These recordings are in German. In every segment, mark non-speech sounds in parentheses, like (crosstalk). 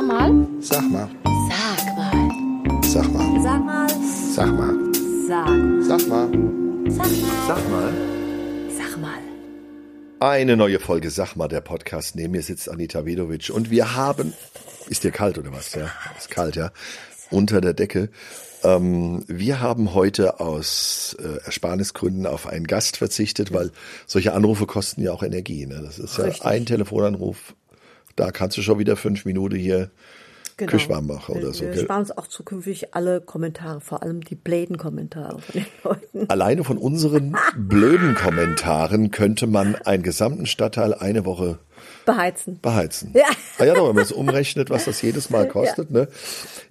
Sag mal. Sag mal. Sag mal. Sag mal. Sag mal. Sag mal. Sag. Sag mal. Sag mal. Sag mal. Sag mal. Eine neue Folge Sag mal, der Podcast. Neben mir sitzt Anita Vedovic und wir haben. Ist dir kalt oder was? Ja, ist kalt, ja. Unter der Decke. Ähm, wir haben heute aus äh, Ersparnisgründen auf einen Gast verzichtet, weil solche Anrufe kosten ja auch Energie. Ne? Das ist ja Richtig. ein Telefonanruf. Da kannst du schon wieder fünf Minuten hier Genau. Küche machen oder wir, so. Wir gell? sparen uns auch zukünftig alle Kommentare, vor allem die bläden Kommentare von den (laughs) Leuten. Alleine von unseren blöden Kommentaren könnte man einen gesamten Stadtteil eine Woche Beheizen. beheizen. Ja. Ah ja, doch, wenn man es umrechnet, was das jedes Mal kostet, ne?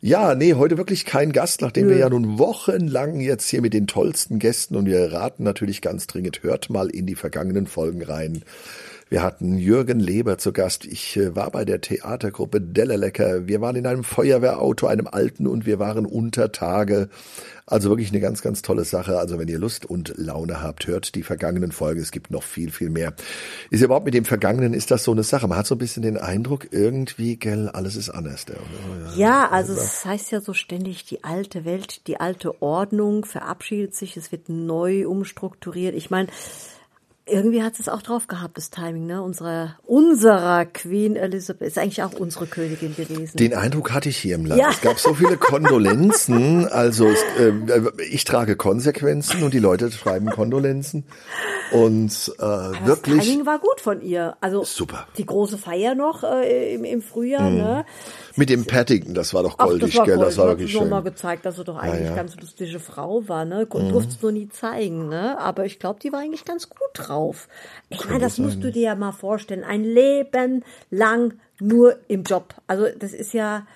Ja, nee, heute wirklich kein Gast, nachdem wir ja nun wochenlang jetzt hier mit den tollsten Gästen und wir raten natürlich ganz dringend, hört mal in die vergangenen Folgen rein. Wir hatten Jürgen Leber zu Gast. Ich äh, war bei der Theatergruppe Dellelecker. Wir waren in einem Feuerwehrauto, einem alten und wir waren unter Tage. Also wirklich eine ganz, ganz tolle Sache. Also wenn ihr Lust und Laune habt, hört die vergangenen Folgen. Es gibt noch viel, viel mehr. Ist ja überhaupt mit dem Vergangenen, ist das so eine Sache? Man hat so ein bisschen den Eindruck, irgendwie, gell, alles ist anders. Ja, oder? Ja, also es heißt ja so ständig, die alte Welt, die alte Ordnung verabschiedet sich, es wird neu umstrukturiert. Ich meine, irgendwie hat es auch drauf gehabt, das Timing, ne? Unserer, unserer Queen Elizabeth ist eigentlich auch unsere Königin gewesen. Den Eindruck hatte ich hier im Land. Ja. Es gab so viele (laughs) Kondolenzen. Also es, äh, ich trage Konsequenzen und die Leute schreiben Kondolenzen. Und äh, Aber Das wirklich Timing war gut von ihr. Also Super. die große Feier noch äh, im, im Frühjahr, ne? mit dem Paddington, das war doch Ach, goldig, das war gell? goldig. Das war wirklich schön. mal gezeigt, dass sie doch eigentlich ja. Mhm. ganz lustige Frau war, ne? Durfte es nur nie zeigen, ne? Aber ich glaube, die war eigentlich ganz gut drauf. Ich meine, das musst du dir ja mal vorstellen. Ein Leben lang nur im Job. Also das ist ja.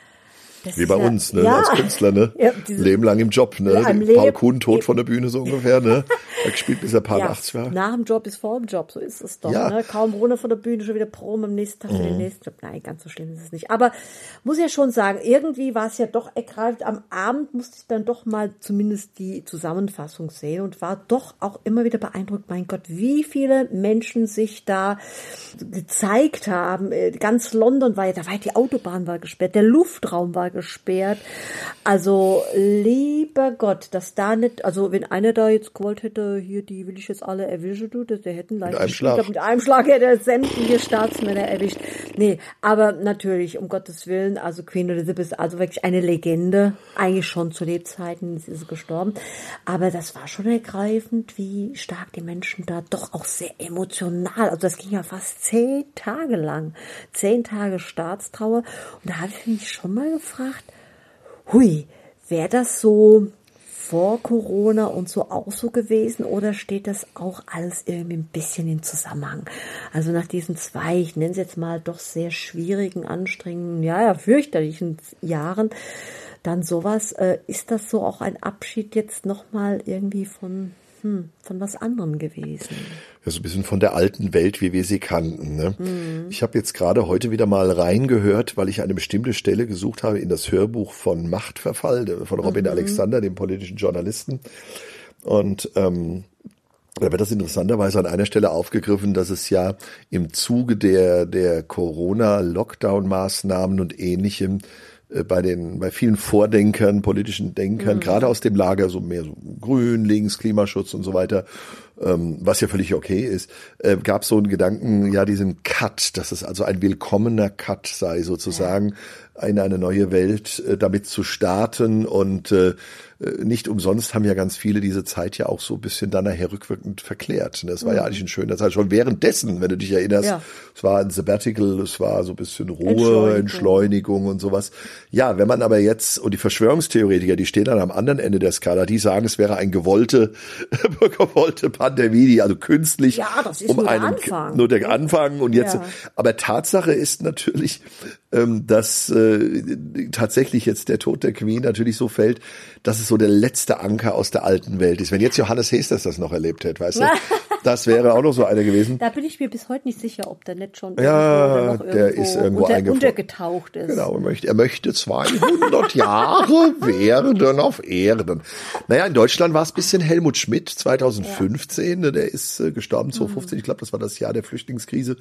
Das Wie bei ja, uns, ne? Ja. Als Künstler, ne? Ja, Leben lang im Job, ne? Ja, Paul Kuhn tot von der Bühne so ungefähr, ne? (laughs) Er gespielt bis er paar Ja, 80 war. nach dem Job ist vor dem Job, so ist es doch. Ja. Ne? Kaum runter von der Bühne, schon wieder Proben am nächsten Tag für Mhm. den nächsten Job. Nein, ganz so schlimm ist es nicht. Aber muss ja schon sagen, irgendwie war es ja doch ergreifend. Am Abend musste ich dann doch mal zumindest die Zusammenfassung sehen und war doch auch immer wieder beeindruckt. Mein Gott, wie viele Menschen sich da gezeigt haben. Äh, Ganz London war ja, da war ja die Autobahn war gesperrt, der Luftraum war gesperrt. Also, lieber Gott, dass da nicht, also wenn einer da jetzt gewollt hätte, hier, die will ich jetzt alle erwischen, du, das- der hätten leicht einem Ich Schlag. glaub, mit einem Schlag hätte er sämtliche Staatsmänner erwischt. Nee, aber natürlich, um Gottes Willen, also Queen Elizabeth ist also wirklich eine Legende, eigentlich schon zu Lebzeiten, jetzt ist sie gestorben. Aber das war schon ergreifend, wie stark die Menschen da doch auch sehr emotional, also das ging ja fast zehn Tage lang, zehn Tage Staatstrauer. Und da habe ich mich schon mal gefragt, hui, wäre das so vor Corona und so auch so gewesen oder steht das auch alles irgendwie ein bisschen in Zusammenhang? Also nach diesen zwei, ich nenne es jetzt mal doch sehr schwierigen, anstrengenden, ja, ja, fürchterlichen Jahren, dann sowas, äh, ist das so auch ein Abschied jetzt nochmal irgendwie von, hm, von was anderem gewesen? Ja, so ein bisschen von der alten Welt, wie wir sie kannten. Ne? Mhm. Ich habe jetzt gerade heute wieder mal reingehört, weil ich eine bestimmte Stelle gesucht habe in das Hörbuch von Machtverfall von Robin Mhm. Alexander, dem politischen Journalisten. Und ähm, da wird das interessanterweise an einer Stelle aufgegriffen, dass es ja im Zuge der, der Corona-Lockdown-Maßnahmen und ähnlichem äh, bei den, bei vielen Vordenkern, politischen Denkern, gerade aus dem Lager so mehr so grün, links, Klimaschutz und so weiter, ähm, was ja völlig okay ist, äh, gab so einen Gedanken, ja, diesen Cut, dass es also ein willkommener Cut sei, sozusagen, in eine neue Welt äh, damit zu starten und äh, äh, nicht umsonst haben ja ganz viele diese Zeit ja auch so ein bisschen dann nachher rückwirkend verklärt. Das war ja eigentlich ein schöner Zeit. Schon währenddessen, wenn du dich erinnerst, Ja. es war ein Sabbatical, es war so ein bisschen Ruhe, Entschleunigung. Entschleunigung und sowas. Ja, wenn man aber jetzt, und die Verschwörungstheoretiker, die stehen dann am anderen Ende der Skala, die sagen, es wäre eine gewollte, (laughs) gewollte Pandemie, die also künstlich Ja, das ist nur der einen, Anfang. nur der Anfang und jetzt, Ja. aber Tatsache ist natürlich, ähm, dass äh, tatsächlich jetzt der Tod der Queen natürlich so fällt, dass es so der letzte Anker aus der alten Welt ist. Wenn jetzt Johannes Hesters das noch erlebt hätte, weißt du, (laughs) das wäre auch noch so einer gewesen. Da bin ich mir bis heute nicht sicher, ob der nicht schon Ja, irgendwo, der ist irgendwo unter, untergetaucht ist. Genau, er möchte, er möchte 200 (laughs) Jahre werden auf Erden. Naja, in Deutschland war es ein bisschen Helmut Schmidt 2015, ne, der ist äh, gestorben 2015, ich glaube, das war das Jahr der Flüchtlingskrise.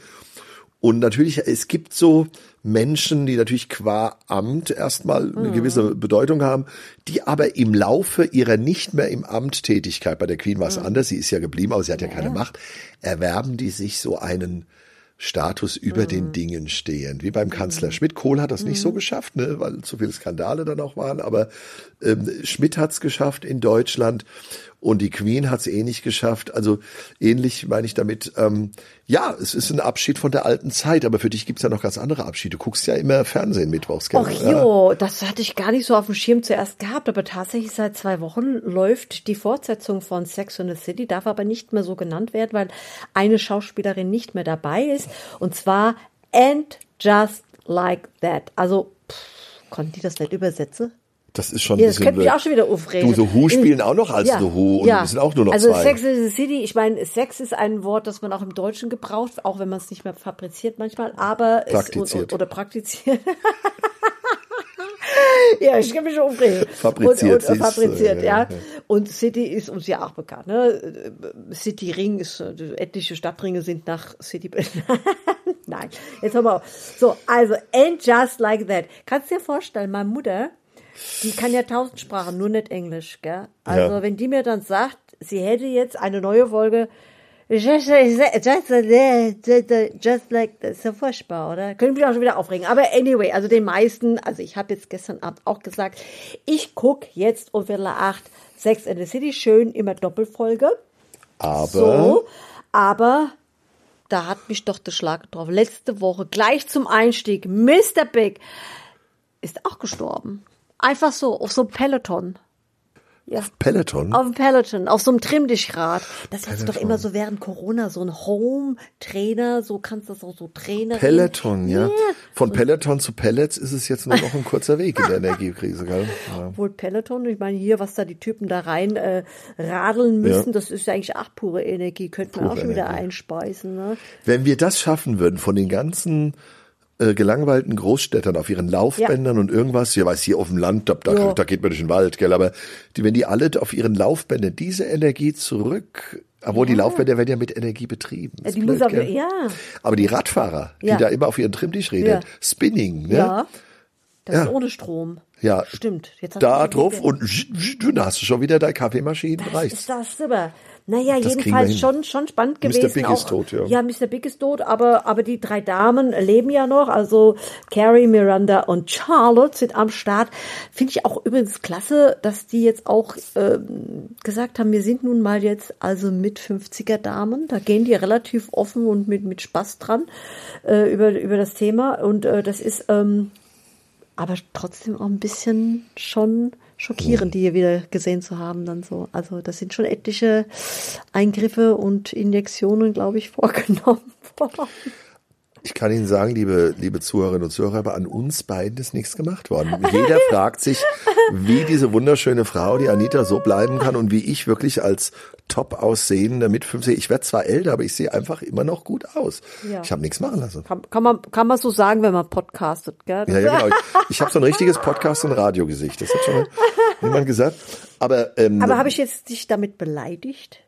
Und natürlich, es gibt so Menschen, die natürlich qua Amt erstmal eine gewisse Bedeutung haben, die aber im Laufe ihrer nicht mehr im Amt Tätigkeit, bei der Queen war es anders, sie ist ja geblieben, aber sie hat ja keine Macht, erwerben die sich so einen Status über den Dingen stehend, wie beim Kanzler Schmidt. Kohl hat das nicht so geschafft, ne, weil zu viele Skandale dann auch waren, aber ähm, Schmidt hat's geschafft in Deutschland und die Queen hat's eh nicht geschafft. Also ähnlich meine ich damit, ähm, ja, es ist ein Abschied von der alten Zeit, aber für dich gibt's ja noch ganz andere Abschiede. Du guckst ja immer Fernsehen mittwochs? Ach ja. jo, das hatte ich gar nicht so auf dem Schirm zuerst gehabt, aber tatsächlich seit zwei Wochen läuft die Fortsetzung von Sex and the City, darf aber nicht mehr so genannt werden, weil eine Schauspielerin nicht mehr dabei ist und zwar And Just Like That. Also, pff, konnten die das nicht übersetzen? Das ist schon Ja, das könnte mich auch schon wieder aufregen. Du, The Who spielen auch noch als Ja, The Who und ja. wir sind auch nur noch also zwei. Sex in the City, ich meine, Sex ist ein Wort, das man auch im Deutschen gebraucht, auch wenn man es nicht mehr fabriziert manchmal, aber Praktiziert. oder praktiziert. (laughs) ja, ich kann mich schon aufregen. Fabriziert, und, und, du, fabriziert, ja, ja. Und City ist uns ja auch bekannt. Ne? City Ring ist, äh, etliche Stadtringe sind nach City. (laughs) Nein, jetzt haben wir auf. So, also, and just like that. Kannst du dir vorstellen, meine Mutter, die kann ja tausend Sprachen, nur nicht Englisch, gell? Also, Ja. wenn die mir dann sagt, sie hätte jetzt eine neue Folge, just, just, just, just like, das ist ja furchtbar, oder? Könnte mich auch schon wieder aufregen. Aber anyway, also den meisten, also ich habe jetzt gestern Abend auch gesagt, ich guck jetzt um Viertel acht Sex and the City, schön immer Doppelfolge. aber So, aber da hat mich doch der Schlag getroffen. Letzte Woche, gleich zum Einstieg, Mr. Big ist auch gestorben. Einfach so, auf so einem Peloton. Ja, Peloton. auf dem Peloton, auf so einem Trimmdichrad. Das ist doch immer so während Corona, so ein Home-Trainer, so kannst du das auch so Trainer. Peloton, ja. Ja. Von Peloton zu Pellets ist es jetzt nur noch ein kurzer Weg in der (laughs) Energiekrise, gell? Ja. Obwohl Peloton, ich meine hier, was da die Typen da rein äh, radeln müssen, Ja. das ist ja eigentlich auch pure Energie, könnte man Pure auch schon wieder einspeisen. Ne? Wenn wir das schaffen würden, von den ganzen äh, gelangweilten Großstädtern auf ihren Laufbändern und irgendwas, ja weiß hier auf dem Land, da, da, Ja. da geht man durch den Wald, gell, aber die, wenn die alle auf ihren Laufbändern diese Energie zurück, obwohl die Laufbänder werden ja mit Energie betrieben. Ja, Ist die blöd, muss auch, ja, Aber die Radfahrer, Ja. die da immer auf ihren Trimmtisch reden, Ja. Spinning, ne? ja, das Ja. ist ohne Strom. Ja. Stimmt. Jetzt Da drauf und dann hast du schon wieder deine Kaffeemaschine, Das reicht's. ist das super. Naja, Das jedenfalls schon, schon spannend Mr. gewesen. Big auch, ist tot, ja. Ja, Mr. Big ist tot, aber, aber die drei Damen leben ja noch. Also Carrie, Miranda und Charlotte sind am Start. Finde ich auch übrigens klasse, dass die jetzt auch ähm, gesagt haben, wir sind nun mal jetzt also mit 50er Damen. Da gehen die relativ offen und mit, mit Spaß dran äh, über, über das Thema. Und äh, das ist ähm, aber trotzdem auch ein bisschen schon schockierend, die hier wieder gesehen zu haben dann so. Also das sind schon etliche Eingriffe und Injektionen, glaube ich, (laughs) vorgenommen worden. Ich kann Ihnen sagen, liebe, liebe Zuhörerinnen und Zuhörer, aber an uns beiden ist nichts gemacht worden. (laughs) Jeder fragt sich, wie diese wunderschöne Frau, die Anita, so bleiben kann und wie ich wirklich als top aussehender mit 50, ich werde zwar älter, aber ich sehe einfach immer noch gut aus. Ja. Ich habe nichts machen lassen. Kann, kann, man, kann man so sagen, wenn man podcastet, gell? Ja, ja, genau. (laughs) Ich, ich habe so ein richtiges Podcast- und Radiogesicht. Das hat schon mal jemand gesagt. Aber, ähm, Aber habe ich jetzt dich damit beleidigt?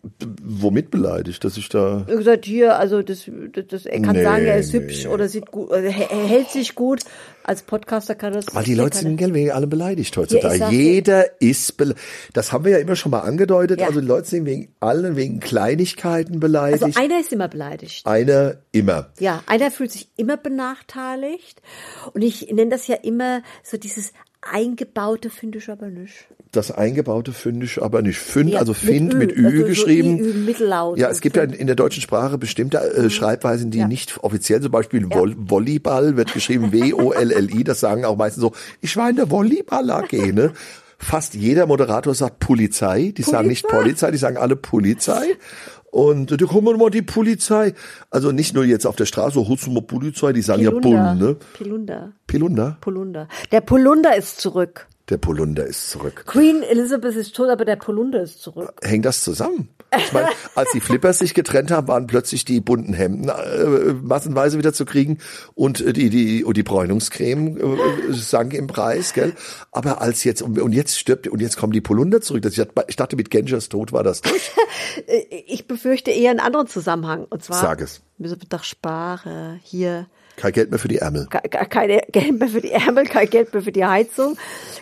womit beleidigt, dass ich da... Ich gesagt, hier, also das, das, das er kann Nee, sagen, er ist nee. hübsch oder sieht gut, er hält sich gut. Als Podcaster kann das. Weil die Leute sind gell, wegen allem beleidigt Ja, heutzutage. dir- Jeder ist bele Das haben wir ja immer schon mal angedeutet. Ja. Also die Leute sind wegen allen, wegen Kleinigkeiten beleidigt. Also einer ist immer beleidigt. Einer immer. Ja, einer fühlt sich immer benachteiligt. Und ich nenne das ja immer so dieses eingebaute finde ich aber nicht. Das eingebaute finde ich aber nicht. Find, Ja, also mit find Ü, mit Ü, also so geschrieben. I, Ü, Mittellaut ja, es gibt ja in, Find. der deutschen Sprache bestimmte äh, Schreibweisen, die Ja. nicht offiziell, zum Beispiel Vol Volleyball wird geschrieben W-O-L-L-I. Das sagen auch meistens so, ich war in der Volleyball AG, ne? Fast jeder Moderator sagt Polizei. Die sagen nicht Polizei. Polizei, die sagen alle Polizei. Und äh, da kommen wir mal die Polizei. Also nicht nur jetzt auf der Straße, mal Polizei, die sagen ja Polunder. Bull, ne? Polunder. Pilunder? Polunder. Der Polunder ist zurück. Der Polunder ist zurück. Queen Elizabeth ist tot, aber der Polunder ist zurück. Hängt das zusammen? Ich meine, als die Flippers sich getrennt haben, waren plötzlich die bunten Hemden äh, massenweise wieder zu kriegen und die die und die Bräunungscreme äh, sank im Preis, gell? Aber als jetzt und, und jetzt stirbt und jetzt kommen die Polunder zurück. Ich dachte, mit Gengers Tod war das durch. (laughs) Ich befürchte eher einen anderen Zusammenhang. Und zwar Sag es. müssen wir doch sparen. Hier Kein Geld mehr für die Ärmel. ke- ke- keine Geld mehr für die Ärmel, kein Geld mehr für die Heizung.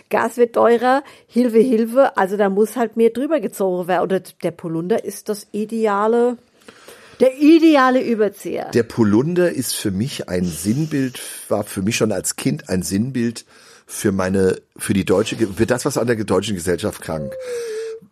Gas wird teurer, Hilfe, Hilfe. Also da muss halt mehr drüber gezogen werden. Oder der Polunder ist das ideale, der ideale Überzieher. Der Polunder ist für mich ein Sinnbild, war für mich schon als Kind ein Sinnbild für meine, für die deutsche, für das, was an der deutschen Gesellschaft krank.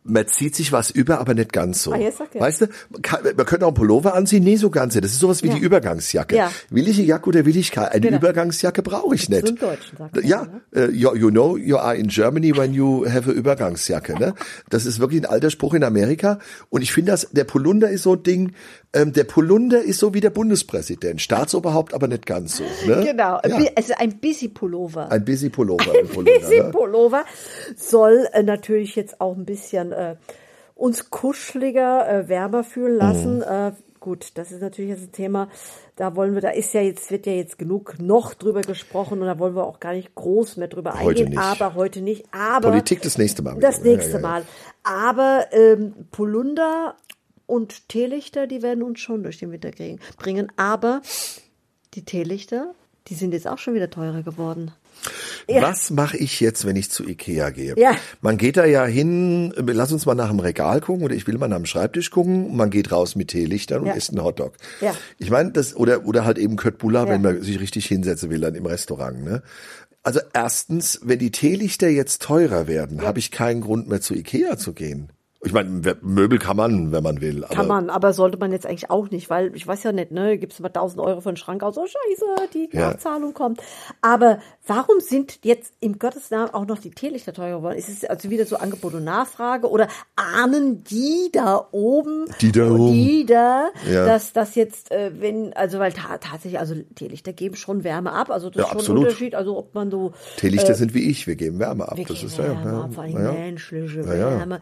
Man zieht sich was über, aber nicht ganz so. Ah, sag ja. Weißt du, man, kann, man könnte auch einen Pullover anziehen, nee, so ganz. nicht. Das ist sowas wie Ja. die Übergangsjacke. Ja. Will ich eine Jacke oder will ich keine? Eine Genau. Übergangsjacke brauche ich nicht. So Deutschen sagt man, Ja, ne? äh, you, you know, you are in Germany when you have a Übergangsjacke. Ne? (laughs) Das ist wirklich ein alter Spruch in Amerika. Und ich finde, dass der Polunder ist so ein Ding. Ähm, der Polunder ist so wie der Bundespräsident, Staatsoberhaupt, aber nicht ganz so. Ne? Genau, Ja. also ein Busy Pullover. Ein busy Pullover. Ein Polunder, Busy ne? Pullover soll äh, natürlich jetzt auch ein bisschen äh, uns kuscheliger, äh, wärmer fühlen lassen. Mhm. Äh, gut, das ist natürlich jetzt ein Thema. Da wollen wir, da ist ja jetzt, wird ja jetzt genug noch drüber gesprochen und da wollen wir auch gar nicht groß mehr drüber Heute eingehen. nicht. Aber heute nicht. Aber Politik das nächste Mal. Das wieder. Ja, nächste ja, ja. Mal. Aber ähm, Polunder und Teelichter, die werden uns schon durch den Winter kriegen, bringen. Aber die Teelichter, die sind jetzt auch schon wieder teurer geworden. Ja. Was mache ich jetzt, wenn ich zu Ikea gehe? Ja. Man geht da ja hin, lass uns mal nach dem Regal gucken oder ich will mal nach dem Schreibtisch gucken. Man geht raus mit Teelichtern und Ja. isst einen Hotdog. Ja. Ich meine, das oder oder halt eben Köttbullar, Ja. wenn man sich richtig hinsetzen will dann im Restaurant. Ne? Also erstens, wenn die Teelichter jetzt teurer werden, habe ich keinen Grund mehr zu Ikea zu gehen. Ich meine, Möbel kann man, wenn man will. Kann man, aber sollte man jetzt eigentlich auch nicht, weil ich weiß ja nicht, ne, gibst du mal 1000 Euro für den Schrank aus, oh scheiße, die Ja. Nachzahlung kommt. Aber warum sind jetzt im Gottes Namen auch noch die Teelichter teurer geworden? Ist es also wieder so Angebot und Nachfrage oder ahnen die da oben, Die da oben. die da, Ja. dass das jetzt, äh, wenn, also weil ta tatsächlich, also Teelichter geben schon Wärme ab, also das Ja, ist schon absolut. ein Unterschied, also ob man so Teelichter sind wie ich, wir geben Wärme ab. wir das geben ist ja, Wärme ja, ab, vor allem ja, ja. menschliche Ja, ja. Wärme.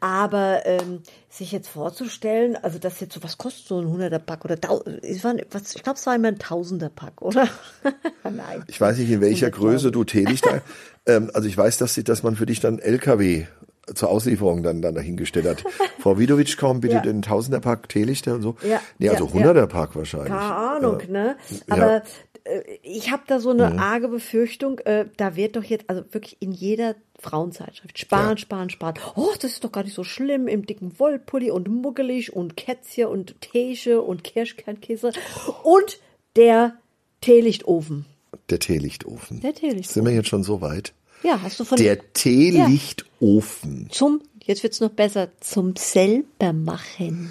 Aber ähm, sich jetzt vorzustellen, also das jetzt so, was kostet so ein 100er Pack oder es war, was, ich glaube, es war immer ein Tausender Pack, oder? (laughs) Nein. Ich weiß nicht, in welcher 100.000. Größe du Teelichter. ähm, also ich weiß, dass, sie- dass man für dich dann LKW zur Auslieferung dann, dann dahingestellt hat. (laughs) Frau Widovic, komm bitte Ja. den Tausenderpack Teelichter und so. Ja, Nee, also ja, Hunderterpack wahrscheinlich. Keine Ahnung, Ja. ne? Ja. Aber ich habe da so eine Mhm. arge Befürchtung, äh, da wird doch jetzt, also wirklich in jeder Frauenzeitschrift sparen, Ja. sparen, sparen. Oh, das ist doch gar nicht so schlimm im dicken Wollpulli und muggelig und Kätzchen und Teesche und Kirschkernkäse und der Teelichtofen. Der Teelichtofen. Der Teelichtofen. Sind wir jetzt schon so weit? Ja, hast du von Der Teelichtofen. zum, jetzt wird's noch besser, zum selbermachen.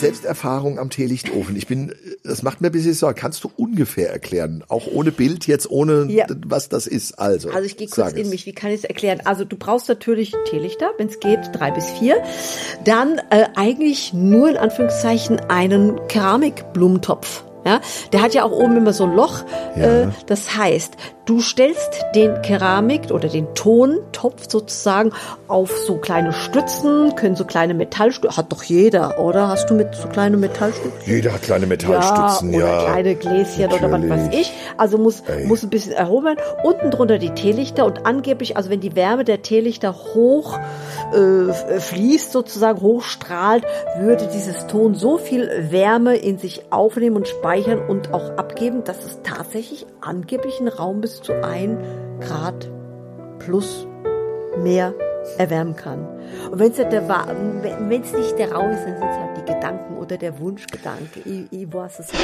Selbsterfahrung am Teelichtofen. Ich bin, das macht mir ein bisschen Sorge. Kannst du ungefähr erklären? Auch ohne Bild jetzt, ohne Ja. was das ist. Also, Also ich gehe kurz in es. mich. Wie kann ich es erklären? Also du brauchst natürlich Teelichter, wenn es geht, drei bis vier. Dann äh, eigentlich nur in Anführungszeichen einen Keramikblumentopf. Ja, der hat ja auch oben immer so ein Loch. Äh, das heißt, du stellst den Keramik oder den Tontopf sozusagen auf so kleine Stützen, können so kleine Metallstützen, hat doch jeder, oder? Hast du mit so kleine Metallstützen? Jeder hat kleine Metallstützen, ja. ja. Oder kleine Gläschen oder was weiß Natürlich. ich. Also muss, Ey. muss ein bisschen erhoben werden. Unten drunter die Teelichter und angeblich, also wenn die Wärme der Teelichter hoch äh, f- fließt, sozusagen hochstrahlt, würde dieses Ton so viel Wärme in sich aufnehmen und speichern und auch abgeben, dass es tatsächlich angeblich einen Raum bis zu ein Grad plus mehr erwärmen kann. Und wenn es nicht nicht der Raum ist, dann sind es halt die Gedanken oder der Wunschgedanke. Ich, ich weiß es nicht.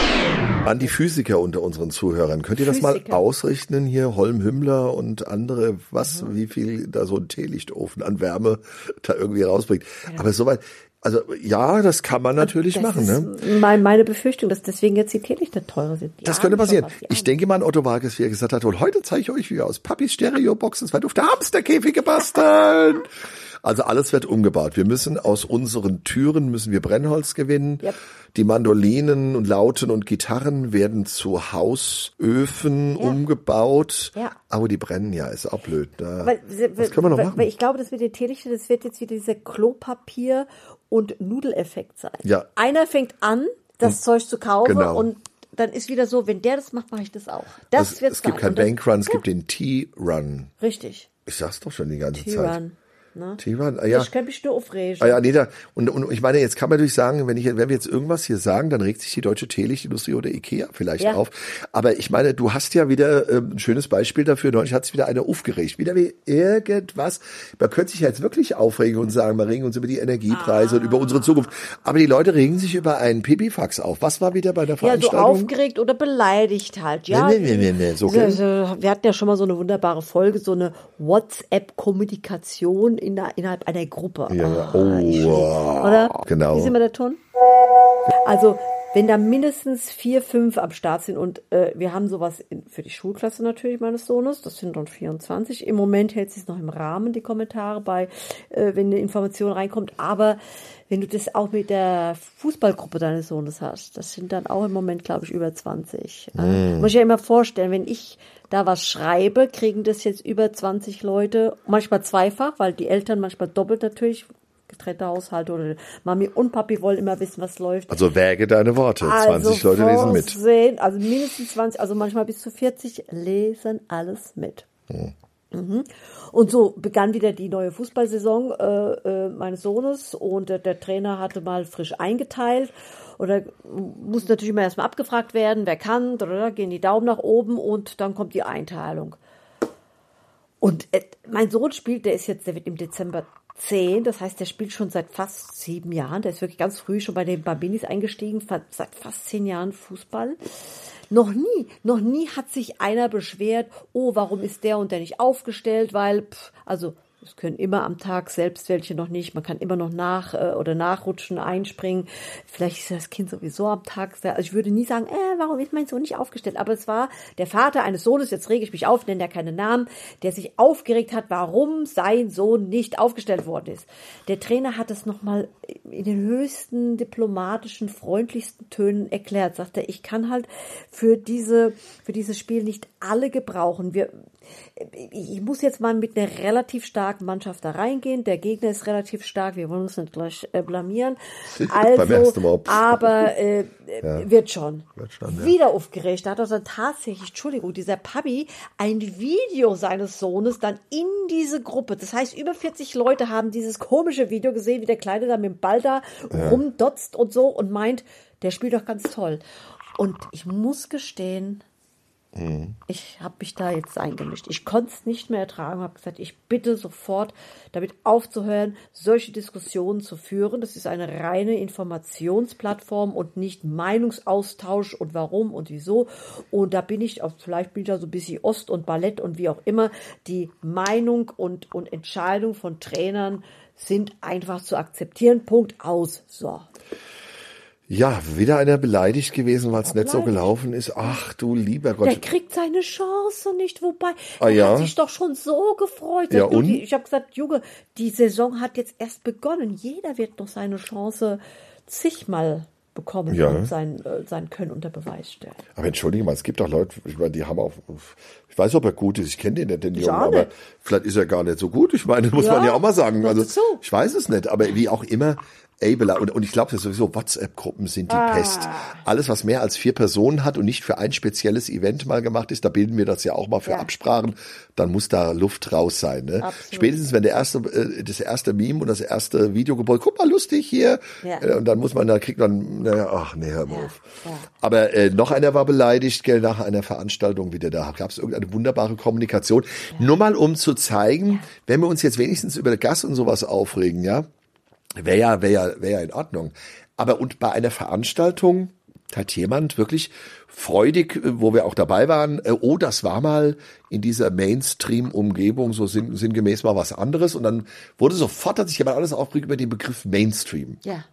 An die Physiker unter unseren Zuhörern. Könnt ihr das mal Physiker. ausrechnen hier? Holm Hümmler und andere, was, Mhm. wie viel da so ein Teelichtofen an Wärme da irgendwie rausbringt. Aber soweit, Also ja, das kann man natürlich Das machen. Ne? meine Befürchtung, dass deswegen jetzt die Teelichter teurer sind. Die Das könnte passieren. Ich denke mal an Otto Vargas, wie er gesagt hat, und heute zeige ich euch, wie aus Papis Stereoboxen zwei dufte Hamsterkäfige basteln. Also alles wird umgebaut. Wir müssen aus unseren Türen müssen wir Brennholz gewinnen. Yep. Die Mandolinen und Lauten und Gitarren werden zu Hausöfen umgebaut. Ja. Aber die brennen ja, ist auch blöd. Da, Weil, was können wir noch weil, machen? Weil ich glaube, das mit den Teelichtern, das wird jetzt wieder dieser Klopapier- und Nudeleffekt sein. Ja. Einer fängt an, das Zeug zu kaufen Genau. und dann ist wieder so, wenn der das macht, mache ich das auch. Das es, wird es gibt keinen Bankrun, es gibt den T-Run. Richtig. Ich sag's doch schon die ganze Zeit. T-Run. Ne? T-Run, ah, ja. Ich kann mich nur aufregen. Ah ja, nee, da, und, und ich meine, jetzt kann man natürlich sagen, wenn, ich, wenn wir jetzt irgendwas hier sagen, dann regt sich die deutsche Teelichtindustrie oder Ikea vielleicht Ja. auf. Aber ich meine, du hast ja wieder ähm, ein schönes Beispiel dafür. Neulich hat sich wieder einer aufgeregt. Wieder wie irgendwas. Man könnte sich ja jetzt wirklich aufregen und sagen, wir regen uns über die Energiepreise und über unsere Zukunft. Aber die Leute regen sich über einen Pipifax auf. Was war wieder bei der ja, so Veranstaltung? aufgeregt oder beleidigt halt. Ja, Nee, nee, nee, nee, so So, so, wir hatten ja schon mal so eine wunderbare Folge, so eine WhatsApp-Kommunikation in der, innerhalb einer Gruppe. Ja. Ah, Oh, wow. Oder? Genau. Wie ist immer der Ton? Also, wenn da mindestens vier, fünf am Start sind und äh, wir haben sowas in, für die Schulklasse natürlich meines Sohnes, das sind dann 24. Im Moment hält sich noch im Rahmen, die Kommentare bei, äh, wenn eine Information reinkommt. Aber wenn du das auch mit der Fußballgruppe deines Sohnes hast, das sind dann auch im Moment, glaube ich, über 20. Äh, muss ich ja immer vorstellen, wenn ich da was schreibe, kriegen das jetzt über 20 Leute, manchmal zweifach, weil die Eltern manchmal doppelt natürlich, getrennte Haushalte oder Mami und Papi wollen immer wissen, was läuft. Also wäge deine Worte. 20 Leute lesen mit. Also mindestens 20, also manchmal bis zu 40 lesen alles mit. Mhm. Und so begann wieder die neue Fußballsaison äh, äh, meines Sohnes und äh, der Trainer hatte mal frisch eingeteilt oder muss natürlich immer erstmal abgefragt werden, wer kann, oder gehen die Daumen nach oben und dann kommt die Einteilung. Und äh, mein Sohn spielt, der ist jetzt, der wird im Dezember 10, das heißt, der spielt schon seit fast sieben Jahren. Der ist wirklich ganz früh schon bei den Bambinis eingestiegen, seit fast zehn Jahren Fußball. Noch nie, noch nie hat sich einer beschwert, oh, warum ist der und der nicht aufgestellt, weil, pff, also es können immer am Tag selbst welche noch nicht. Man kann immer noch nach äh, oder nachrutschen, einspringen. Vielleicht ist das Kind sowieso am Tag. sehr- Also ich würde nie sagen, äh, warum ist mein Sohn nicht aufgestellt? Aber es war der Vater eines Sohnes, jetzt rege ich mich auf, nenne ja keine Namen, der sich aufgeregt hat, warum sein Sohn nicht aufgestellt worden ist. Der Trainer hat es nochmal in den höchsten diplomatischen, freundlichsten Tönen erklärt. Sagt er, ich kann halt für diese, für dieses Spiel nicht alle gebrauchen. Wir, ich muss jetzt mal mit einer relativ starken Mannschaft da reingehen. Der Gegner ist relativ stark. Wir wollen uns nicht gleich äh, blamieren. (laughs) Also, aber äh, äh, wird schon. Wird schon, ja. Wieder aufgeregt. Da hat er dann tatsächlich, Entschuldigung, dieser Papi ein Video seines Sohnes dann in diese Gruppe. Das heißt, über 40 Leute haben dieses komische Video gesehen, wie der Kleine da mit dem Ball da rumdotzt und so und meint, der spielt doch ganz toll. Und ich muss gestehen, ich habe mich da jetzt eingemischt. Ich konnte es nicht mehr ertragen, habe gesagt, ich bitte sofort damit aufzuhören, solche Diskussionen zu führen. Das ist eine reine Informationsplattform und nicht Meinungsaustausch und warum und wieso. Und da bin ich, vielleicht bin ich da so ein bisschen Ost und Ballett und wie auch immer, die Meinung und, und Entscheidung von Trainern sind einfach zu akzeptieren. Punkt aus. So. Ja, wieder einer beleidigt gewesen, weil es nicht so gelaufen ist. Ach du lieber Der Gott. kriegt seine Chance nicht, wobei Ah, er ja? hat sich doch schon so gefreut. Ja, und? die, ich habe gesagt, Junge, die Saison hat jetzt erst begonnen. Jeder wird noch seine Chance zigmal bekommen Ja. und sein, äh, sein Können unter Beweis stellen. Aber entschuldige mal, es gibt auch Leute, ich meine, die haben auch, ich weiß, ob er gut ist, ich kenne den nicht, den Jungen, aber vielleicht ist er gar nicht so gut. Ich meine, (laughs) muss Ja, man ja auch mal sagen. Also, so. ich weiß es nicht, aber wie auch immer, bela- und, und ich glaube sowieso, WhatsApp-Gruppen sind die Ah. Pest. Alles, was mehr als vier Personen hat und nicht für ein spezielles Event mal gemacht ist, da bilden wir das ja auch mal für Ja. Absprachen, dann muss da Luft raus sein. Ne? Absolut. Spätestens, wenn der erste, äh, das erste Meme und das erste Video gebaut, guck mal, lustig hier, Ja. äh, und dann muss man, da kriegt man, naja, ach nee, hör mal auf. ja. Aber äh, noch einer war beleidigt, gell, nach einer Veranstaltung wieder. Da gab es irgendeine wunderbare Kommunikation. Nur mal um zu zeigen, wenn wir uns jetzt wenigstens über Gas und sowas aufregen, ja, wäre ja, wäre ja, wäre ja in Ordnung. Aber und bei einer Veranstaltung, hat jemand wirklich freudig, äh, wo wir auch dabei waren, äh, oh, das war mal in dieser Mainstream-Umgebung so sinn, sinngemäß mal was anderes. Und dann wurde sofort, hat sich jemand alles aufgeregt über den Begriff Mainstream. Ja.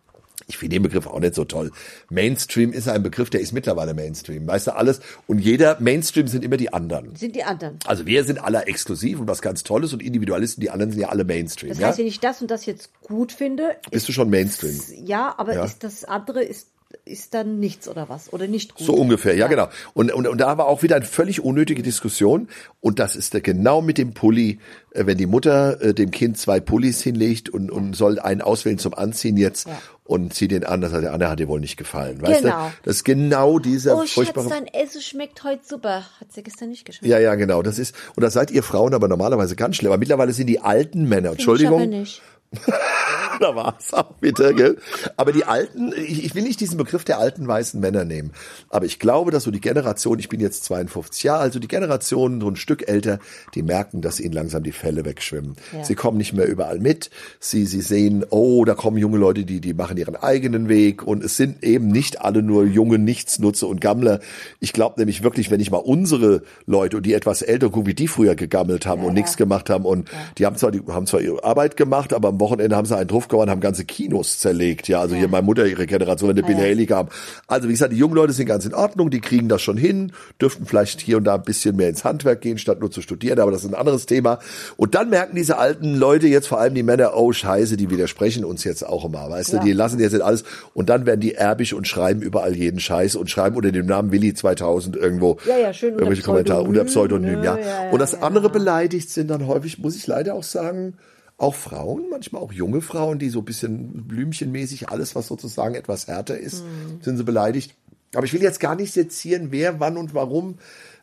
Ich finde den Begriff auch nicht so toll. Mainstream ist ein Begriff, der ist mittlerweile Mainstream. Weißt du, alles. Und jeder, Mainstream sind immer die anderen. Sind die anderen. Also wir sind alle exklusiv und was ganz Tolles und Individualisten, die anderen sind ja alle Mainstream. Das ja? heißt, wenn ich das und das jetzt gut finde, Bist du schon Mainstream? ja, aber Ja. ist das andere ist ist dann nichts oder was oder nicht gut. So ungefähr, ja, genau. Und, und, und da war auch wieder eine völlig unnötige Diskussion. Und das ist der genau mit dem Pulli, äh, wenn die Mutter äh, dem Kind zwei Pullis hinlegt und, und soll einen auswählen zum Anziehen jetzt Ja. und zieht den an, das hat der andere hat dir wohl nicht gefallen. Weißt Genau. du? Das ist genau dieser Oh, furchtbare. dein Essen schmeckt heute super. Hat sie gestern nicht geschmeckt. Ja, ja, genau. Das ist, und das seid ihr Frauen aber normalerweise ganz schlimm. Aber mittlerweile sind die alten Männer, Find Entschuldigung, nicht. (laughs) da war's auch bitte, gell? Aber die alten, ich, ich will nicht diesen Begriff der alten weißen Männer nehmen, aber ich glaube, dass so die Generation, ich bin jetzt 52 Jahre, also die Generation so ein Stück älter, die merken, dass ihnen langsam die Fälle wegschwimmen. Ja. Sie kommen nicht mehr überall mit. Sie, sie sehen, oh, da kommen junge Leute, die, die machen ihren eigenen Weg und es sind eben nicht alle nur junge Nichtsnutze und Gammler. Ich glaube nämlich wirklich, wenn ich mal unsere Leute und die etwas älter gucke, wie die früher gegammelt haben und nichts gemacht haben und die haben zwar, die haben zwar ihre Arbeit gemacht, aber am Wochenende haben sie einen drauf gehauen, haben ganze Kinos zerlegt. Ja, also hier meine Mutter, ihre Generation, wenn der Bill Haley kam. Also wie gesagt, die jungen Leute sind ganz in Ordnung, die kriegen das schon hin, dürften vielleicht hier und da ein bisschen mehr ins Handwerk gehen, statt nur zu studieren, aber das ist ein anderes Thema. Und dann merken diese alten Leute, jetzt vor allem die Männer, oh scheiße, die widersprechen uns jetzt auch immer, weißt du, Ja. die lassen jetzt nicht alles und dann werden die erbisch und schreiben überall jeden Scheiß und schreiben unter dem Namen Willi 2000 irgendwo Ja, ja, schön unter irgendwelche Kommentare unter Pseudonym, ja. Ja, ja, Und das ja. andere beleidigt sind dann häufig, muss ich leider auch sagen, auch Frauen, manchmal auch junge Frauen, die so ein bisschen blümchenmäßig alles, was sozusagen etwas härter ist, Mhm. sind sie beleidigt. Aber ich will jetzt gar nicht sezieren, wer, wann und warum.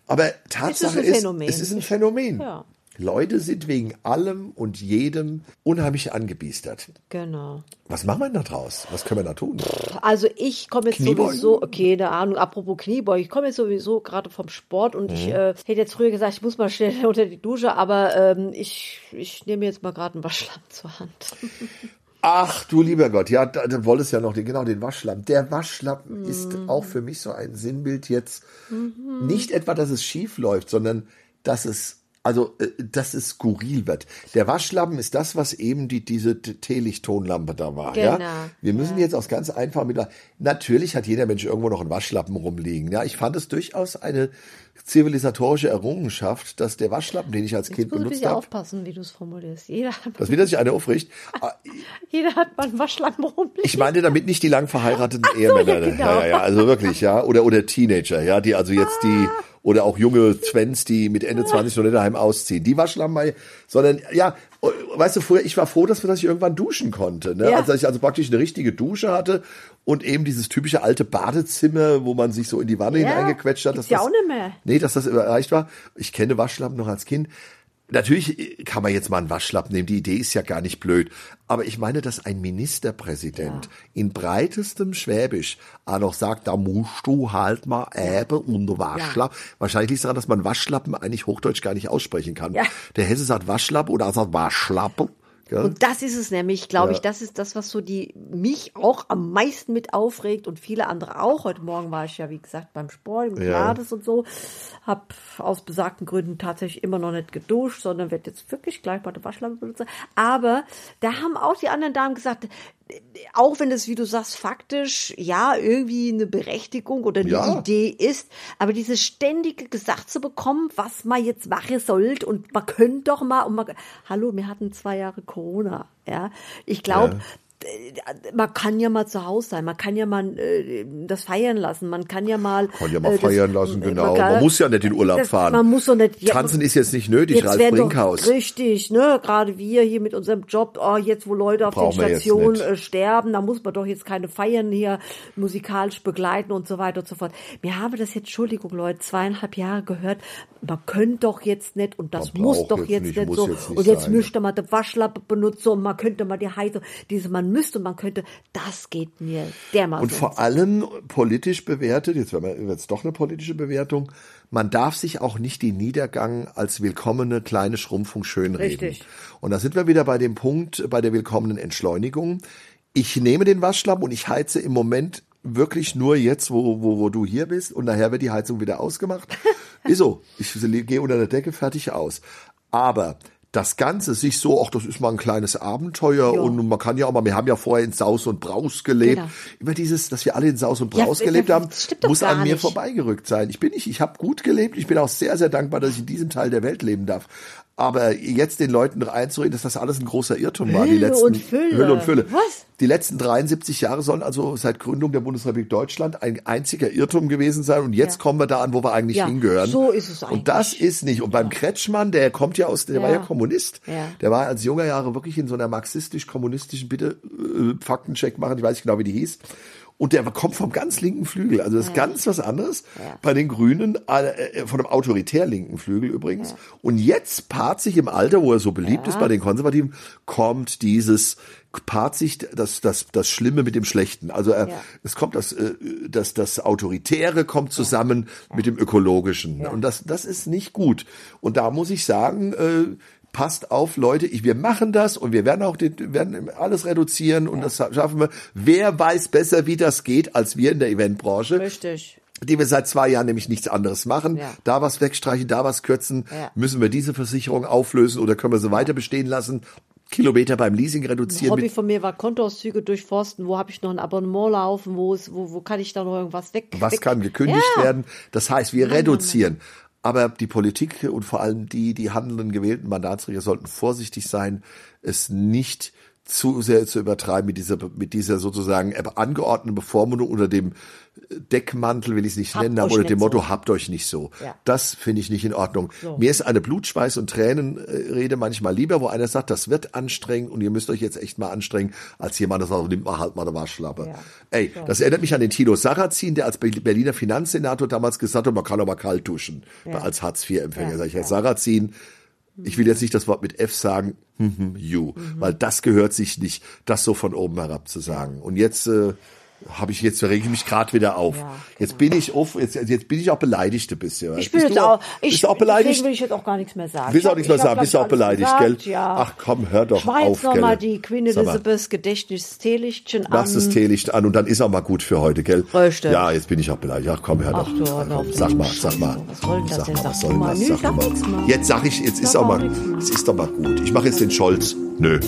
Aber Tatsache ein ist, Phänomen. es ist ein Phänomen. Ja. Leute sind wegen allem und jedem unheimlich angebiestert. Genau. Was machen wir da draus? Was können wir da tun? Also ich komme jetzt Kniebeugen? sowieso, okay, keine Ahnung, apropos Kniebeugen, ich komme jetzt sowieso gerade vom Sport und Mhm. ich äh, hätte jetzt früher gesagt, ich muss mal schnell (laughs) unter die Dusche, aber ähm, ich, ich nehme jetzt mal gerade einen Waschlamm zur Hand. (laughs) Ach du lieber Gott, ja, da, da wolltest ja noch den, genau den Waschlappen. Der Waschlappen Mhm. ist auch für mich so ein Sinnbild jetzt nicht etwa, dass es schief läuft, sondern dass es also äh, dass es skurril wird. Der Waschlappen ist das, was eben die diese Teelichttonlampe da war. Ja? Genau, Wir müssen jetzt aus ganz einfach mit natürlich hat jeder Mensch irgendwo noch einen Waschlappen rumliegen. Ja, ich fand es durchaus eine zivilisatorische Errungenschaft, dass der Waschlappen, den ich als Kind Jetzt ein benutzt habe, aufpassen, wie du es formulierst. Jeder hat, dass wieder sich einer aufricht. Ah, (laughs) jeder hat mal einen Waschlamm rumliegen. Ich meine damit nicht die lang verheirateten so, Ehemänner. ja, genau. ja, ja, ja, also wirklich, ja. Oder, oder Teenager, ja, die also jetzt die, oder auch junge Twens, die mit Ende 20 noch nicht daheim ausziehen. Die Waschlappen, sondern, ja, weißt du, früher, ich war froh, dass, dass ich irgendwann duschen konnte, ne? Ja. Also, dass ich also praktisch eine richtige Dusche hatte und eben dieses typische alte Badezimmer, wo man sich so in die Wanne Ja, hineingequetscht hat. dass ja das, auch nicht mehr. Nee, dass das erreicht war. Ich kenne Waschlappen noch als Kind. Natürlich kann man jetzt mal einen Waschlappen nehmen. Die Idee ist ja gar nicht blöd. Aber ich meine, dass ein Ministerpräsident in breitestem Schwäbisch auch noch sagt, da musst du halt mal eben unter Waschlappen. Wahrscheinlich liegt es daran, dass man Waschlappen eigentlich Hochdeutsch gar nicht aussprechen kann. Ja. Der Hesse sagt Waschlappen oder er sagt Waschlappen. Gell? Und das ist es nämlich, glaube Ja. ich, das ist das, was so die mich auch am meisten mit aufregt und viele andere auch. Heute Morgen war ich ja, wie gesagt, beim Sport, im Ja. Pilates und so. Hab aus besagten Gründen tatsächlich immer noch nicht geduscht, sondern werde jetzt wirklich gleich mal eine Waschlampe benutzen. Aber da haben auch die anderen Damen gesagt, auch wenn es, wie du sagst, faktisch ja irgendwie eine Berechtigung oder eine Ja. Idee ist, aber dieses ständige gesagt zu bekommen, was man jetzt machen sollte und man könnte doch mal und man, hallo, wir hatten zwei Jahre Corona, ja. Ich glaube, man kann ja mal zu Hause sein, man kann ja mal äh, das feiern lassen, man kann ja mal Kann ja mal äh, das- feiern lassen, äh, genau. kann- Man muss ja nicht in Urlaub das, fahren. Man muss doch nicht. ja, Tanzen ist jetzt nicht nötig, Jetzt Ralf werden doch Brinkhaus. richtig, ne? Gerade wir hier mit unserem Job, oh, jetzt wo Leute auf Brauchen wir den Stationen äh, sterben, da muss man doch jetzt keine Feiern hier musikalisch begleiten und so weiter und so fort. Mir habe das jetzt, Entschuldigung, Leute, zweieinhalb Jahre gehört, man könnte doch jetzt nicht und das Man muss doch jetzt jetzt nicht, so jetzt nicht und jetzt sein. müsste man die Waschlappe benutzen und man könnte mal die heiße, diese man müsste, man könnte, das geht mir dermaßen. Und vor allem politisch bewertet, jetzt werden wir jetzt doch eine politische Bewertung, man darf sich auch nicht den Niedergang als willkommene kleine Schrumpfung schönreden. Richtig. Und da sind wir wieder bei dem Punkt, bei der willkommenen Entschleunigung. Ich nehme den Waschlappen und ich heize im Moment wirklich nur jetzt, wo, wo, wo du hier bist und nachher wird die Heizung wieder ausgemacht. (laughs) ist so. Ich gehe unter der Decke fertig aus. Aber das Ganze sich so, ach, das ist mal ein kleines Abenteuer Ja. und man kann ja auch mal, wir haben ja vorher in Saus und Braus gelebt. Genau. Immer dieses, dass wir alle in Saus und Ja, Braus das gelebt haben, stimmt doch muss an mir nicht. vorbeigerückt sein. Ich bin nicht, ich habe gut gelebt. Ich bin auch sehr, sehr dankbar, dass ich in diesem Teil der Welt leben darf. Aber jetzt den Leuten noch einzureden, dass das alles ein großer Irrtum war. Die Hülle letzten, und Fülle. Hülle und Fülle. Was? Die letzten 73 Jahre sollen also seit Gründung der Bundesrepublik Deutschland ein einziger Irrtum gewesen sein. Und jetzt Ja. kommen wir da an, wo wir eigentlich Ja, hingehören. so ist es Und das eigentlich. ist nicht. Und beim Kretschmann, der kommt ja aus, der war ja Ja. Kommunist. Ja. Der war als junger Jahre wirklich in so einer marxistisch-kommunistischen, bitte äh, Faktencheck machen, ich weiß nicht genau, wie die hieß. Und der kommt vom ganz linken Flügel. Also das ist ganz was anderes. Bei den Grünen, äh, äh, von einem autoritär linken Flügel übrigens. Und jetzt paart sich im Alter, wo er so beliebt ist bei den Konservativen, kommt dieses paart sich das, das, das Schlimme mit dem Schlechten. Also er, Ja. es kommt das, äh, das, das Autoritäre kommt zusammen mit dem Ökologischen. Und das, das ist nicht gut. Und da muss ich sagen, äh, passt auf, Leute, ich, wir machen das und wir werden auch den, werden alles reduzieren und das schaffen wir. Wer weiß besser, wie das geht, als wir in der Eventbranche Richtig. die wir seit zwei Jahren nämlich nichts anderes machen. Ja. Da was wegstreichen, da was kürzen. Ja. Müssen wir diese Versicherung auflösen oder können wir sie weiter bestehen lassen? Kilometer beim Leasing reduzieren. Hobby Mit, von mir war Kontoauszüge durchforsten. Wo habe ich noch ein Abonnement laufen? Wo, ist, wo, wo kann ich da noch irgendwas weg? was weg? kann gekündigt Ja. werden? Das heißt, wir reduzieren. Aber die Politik und vor allem die, die handelnden gewählten Mandatsträger sollten vorsichtig sein, es nicht zu sehr zu übertreiben mit dieser, mit dieser sozusagen angeordneten Bevormundung unter dem Deckmantel, will ich es nicht Habt nennen, aber unter dem Motto, so. habt euch nicht so. Ja. Das finde ich nicht in Ordnung. So. Mir ist eine Blutschweiß- und Tränenrede manchmal lieber, wo einer sagt, das wird anstrengend und ihr müsst euch jetzt echt mal anstrengen, als jemand, der sagt, nimmt mal halt mal eine Waschlappe. Ja. Ey, das erinnert mich an den Tilo Sarrazin, der als Berliner Finanzsenator damals gesagt hat, man kann aber kalt duschen, als Hartz-IV-Empfänger. Ja, Sag ich, Herr ja. Sarrazin, ich will jetzt nicht das Wort mit F sagen, hm, hm, you, Mhm. weil das gehört sich nicht, das so von oben herab zu sagen. Und jetzt äh, habe ich jetzt rege ich mich gerade wieder auf. Ja, Jetzt bin ich auf, jetzt, jetzt bin ich auch beleidigt ein bisschen. Ich bin jetzt auch, ich, auch beleidigt? will ich jetzt auch gar nichts mehr sagen. Willst auch Ich nichts mehr sagen? Bist auch beleidigt, gesagt, gell? Ja. Ach komm, hör doch mach auf, noch mal gell? die Queen Sag mal. Elizabeth Gedächtnisteelichtchen an. Lass das Teelicht an und dann ist auch mal gut für heute, gell? Richtig. Ja, jetzt bin ich auch beleidigt. Ach komm, hör doch. Ach du, hör komm, auf. sag mal, sag mal. Was soll denn das sag denn? mal, Sag was soll mal. das? Sag. Jetzt sag ich, jetzt ist auch mal, es ist doch mal gut. Ich mache jetzt den Scholz. Nö.